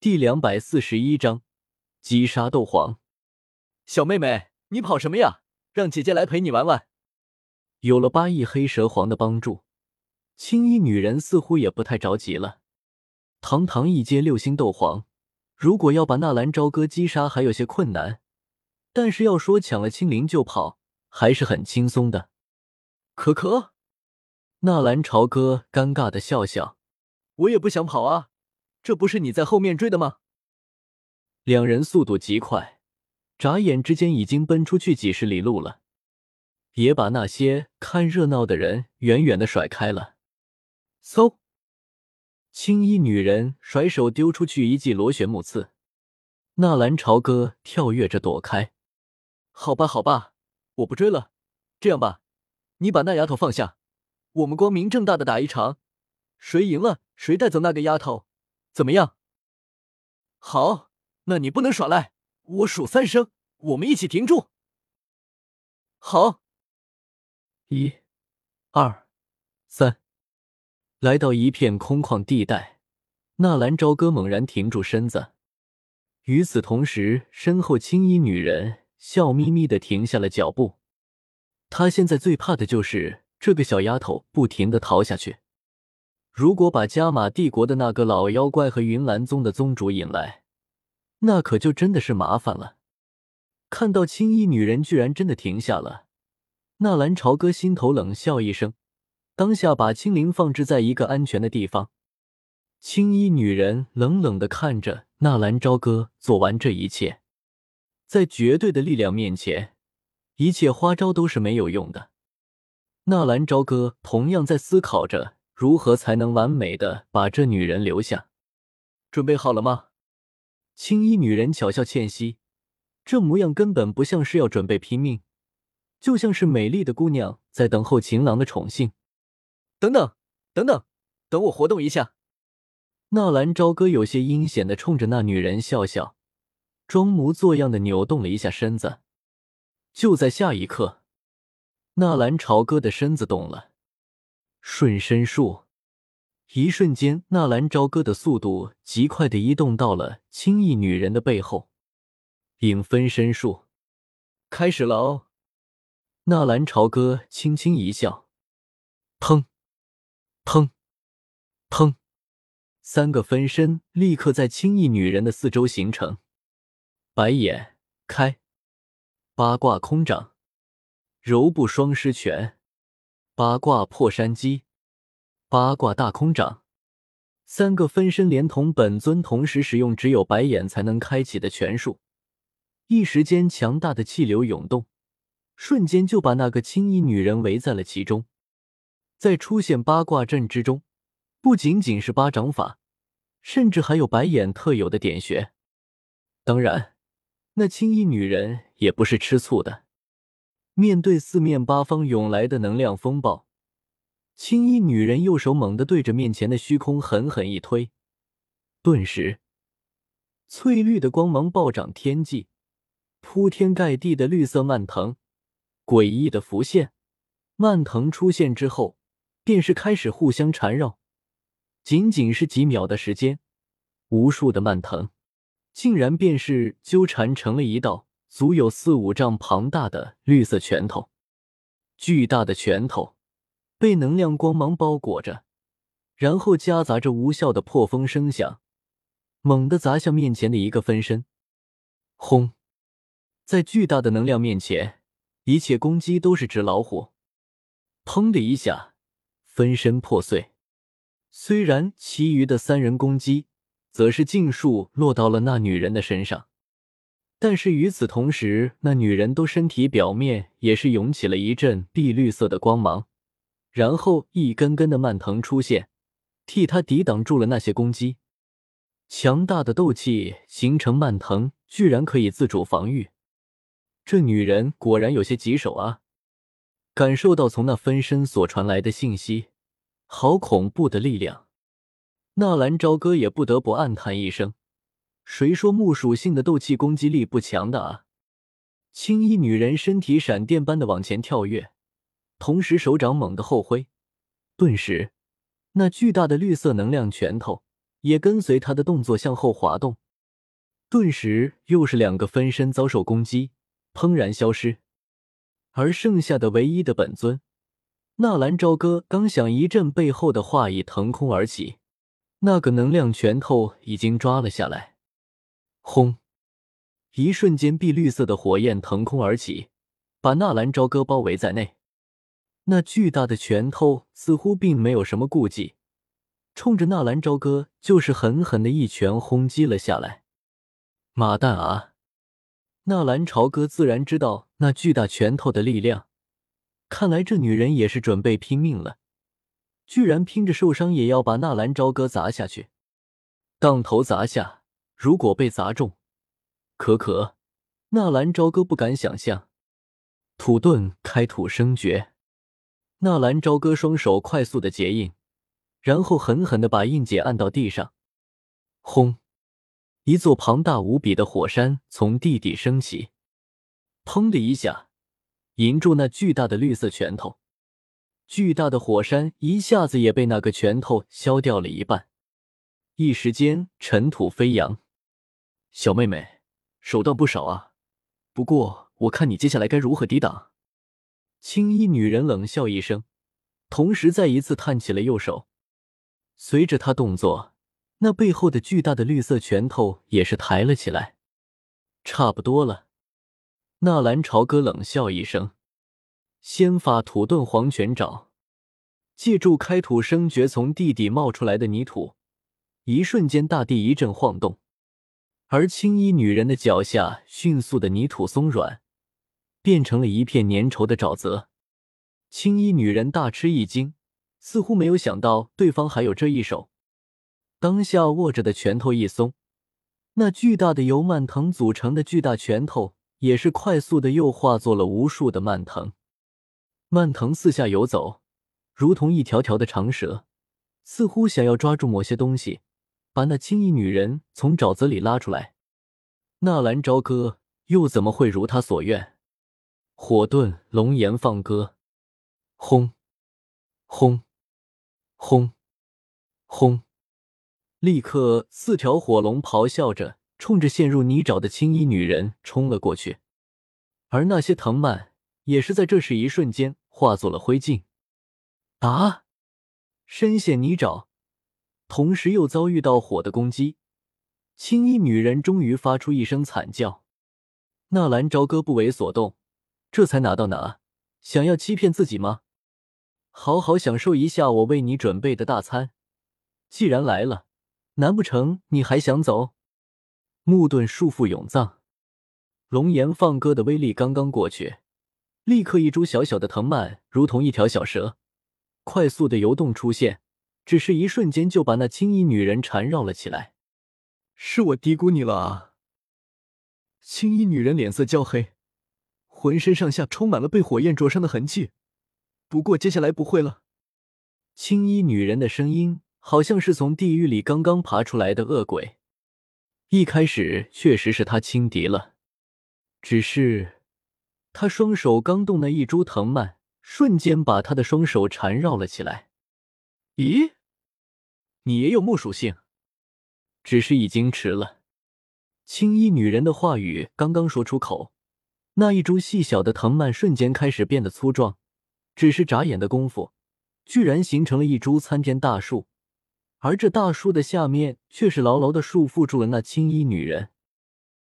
第两百四十一章击杀斗皇。小妹妹，你跑什么呀？让姐姐来陪你玩玩。有了八亿黑蛇皇的帮助，青衣女人似乎也不太着急了。堂堂一阶六星斗皇，如果要把纳兰朝歌击杀，还有些困难。但是要说抢了青灵就跑，还是很轻松的。可可，纳兰朝歌尴尬的笑笑：“我也不想跑啊，这不是你在后面追的吗？”两人速度极快，眨眼之间已经奔出去几十里路了，也把那些看热闹的人远远的甩开了。嗖！青衣女人甩手丢出去一记螺旋木刺，纳兰朝歌跳跃着躲开。好吧，好吧，我不追了。这样吧，你把那丫头放下，我们光明正大的打一场，谁赢了谁带走那个丫头，怎么样？好，那你不能耍赖，我数三声，我们一起停住。好，一、二、三，来到一片空旷地带，纳兰朝歌猛然停住身子，与此同时，身后青衣女人。笑眯眯的停下了脚步，她现在最怕的就是这个小丫头不停的逃下去。如果把加玛帝国的那个老妖怪和云岚宗的宗主引来，那可就真的是麻烦了。看到青衣女人居然真的停下了，纳兰朝歌心头冷笑一声，当下把青灵放置在一个安全的地方。青衣女人冷冷的看着纳兰朝歌做完这一切。在绝对的力量面前，一切花招都是没有用的。纳兰朝歌同样在思考着如何才能完美的把这女人留下。准备好了吗？青衣女人巧笑倩兮，这模样根本不像是要准备拼命，就像是美丽的姑娘在等候情郎的宠幸。等等，等等，等我活动一下。纳兰朝歌有些阴险的冲着那女人笑笑。装模作样的扭动了一下身子，就在下一刻，纳兰朝歌的身子动了，瞬身术。一瞬间，纳兰朝歌的速度极快的移动到了青衣女人的背后。影分身术开始了哦！纳兰朝歌轻轻一笑，砰，砰，砰，三个分身立刻在青衣女人的四周形成。白眼开，八卦空掌，柔步双狮拳，八卦破山击，八卦大空掌，三个分身连同本尊同时使用只有白眼才能开启的拳术，一时间强大的气流涌动，瞬间就把那个青衣女人围在了其中。在出现八卦阵之中，不仅仅是八掌法，甚至还有白眼特有的点穴，当然。那青衣女人也不是吃醋的，面对四面八方涌来的能量风暴，青衣女人右手猛地对着面前的虚空狠狠一推，顿时，翠绿的光芒暴涨天际，铺天盖地的绿色蔓藤诡异的浮现。蔓藤出现之后，便是开始互相缠绕，仅仅是几秒的时间，无数的蔓藤。竟然便是纠缠成了一道足有四五丈庞大的绿色拳头，巨大的拳头被能量光芒包裹着，然后夹杂着无效的破风声响，猛地砸向面前的一个分身。轰！在巨大的能量面前，一切攻击都是纸老虎。砰的一下，分身破碎。虽然其余的三人攻击。则是尽数落到了那女人的身上，但是与此同时，那女人都身体表面也是涌起了一阵碧绿色的光芒，然后一根根的蔓藤出现，替她抵挡住了那些攻击。强大的斗气形成蔓藤，居然可以自主防御。这女人果然有些棘手啊！感受到从那分身所传来的信息，好恐怖的力量。纳兰朝歌也不得不暗叹一声：“谁说木属性的斗气攻击力不强的啊？”青衣女人身体闪电般的往前跳跃，同时手掌猛地后挥，顿时，那巨大的绿色能量拳头也跟随他的动作向后滑动，顿时又是两个分身遭受攻击，砰然消失。而剩下的唯一的本尊纳兰朝歌刚想一阵，背后的话意腾空而起，那个能量拳头已经抓了下来。轰！一瞬间，碧绿色的火焰腾空而起，把纳兰朝歌包围在内。那巨大的拳头似乎并没有什么顾忌，冲着纳兰朝歌就是狠狠的一拳轰击了下来。妈蛋啊！纳兰朝歌自然知道那巨大拳头的力量，看来这女人也是准备拼命了，居然拼着受伤也要把纳兰朝歌砸下去。当头砸下，如果被砸中，可可，纳兰朝歌不敢想象。土遁开土生诀。纳兰朝歌双手快速的结印，然后狠狠的把印解按到地上。轰！一座庞大无比的火山从地底升起，砰的一下，迎住那巨大的绿色拳头。巨大的火山一下子也被那个拳头削掉了一半，一时间尘土飞扬。小妹妹，手段不少啊，不过我看你接下来该如何抵挡。青衣女人冷笑一声，同时再一次探起了右手。随着她动作，那背后的巨大的绿色拳头也是抬了起来。差不多了，纳兰朝歌冷笑一声，先发土遁黄泉爪，借助开土生诀从地底冒出来的泥土，一瞬间大地一阵晃动，而青衣女人的脚下迅速的泥土松软。变成了一片粘稠的沼泽，青衣女人大吃一惊，似乎没有想到对方还有这一手。当下握着的拳头一松，那巨大的由蔓藤组成的巨大拳头也是快速的又化作了无数的蔓藤。蔓藤四下游走，如同一条条的长蛇，似乎想要抓住某些东西，把那青衣女人从沼泽里拉出来。纳兰朝歌又怎么会如他所愿？火遁龙炎放歌，轰！轰！轰！轰！立刻，四条火龙咆哮着，冲着陷入泥沼的青衣女人冲了过去。而那些藤蔓也是在这时一瞬间化作了灰烬。啊！深陷泥沼，同时又遭遇到火的攻击，青衣女人终于发出一声惨叫。纳兰朝歌不为所动。这才哪到哪？想要欺骗自己吗？好好享受一下我为你准备的大餐。既然来了，难不成你还想走？木盾束缚永藏，龙岩放歌的威力刚刚过去，立刻一株小小的藤蔓如同一条小蛇，快速的游动出现，只是一瞬间就把那青衣女人缠绕了起来。是我低估你了啊！青衣女人脸色焦黑。浑身上下充满了被火焰灼伤的痕迹，不过接下来不会了。青衣女人的声音好像是从地狱里刚刚爬出来的恶鬼。一开始确实是他轻敌了，只是他双手刚动，那一株藤蔓瞬间把他的双手缠绕了起来。咦，你也有木属性？只是已经迟了。青衣女人的话语刚刚说出口。那一株细小的藤蔓瞬间开始变得粗壮，只是眨眼的功夫，居然形成了一株参天大树，而这大树的下面却是牢牢的束缚住了那青衣女人。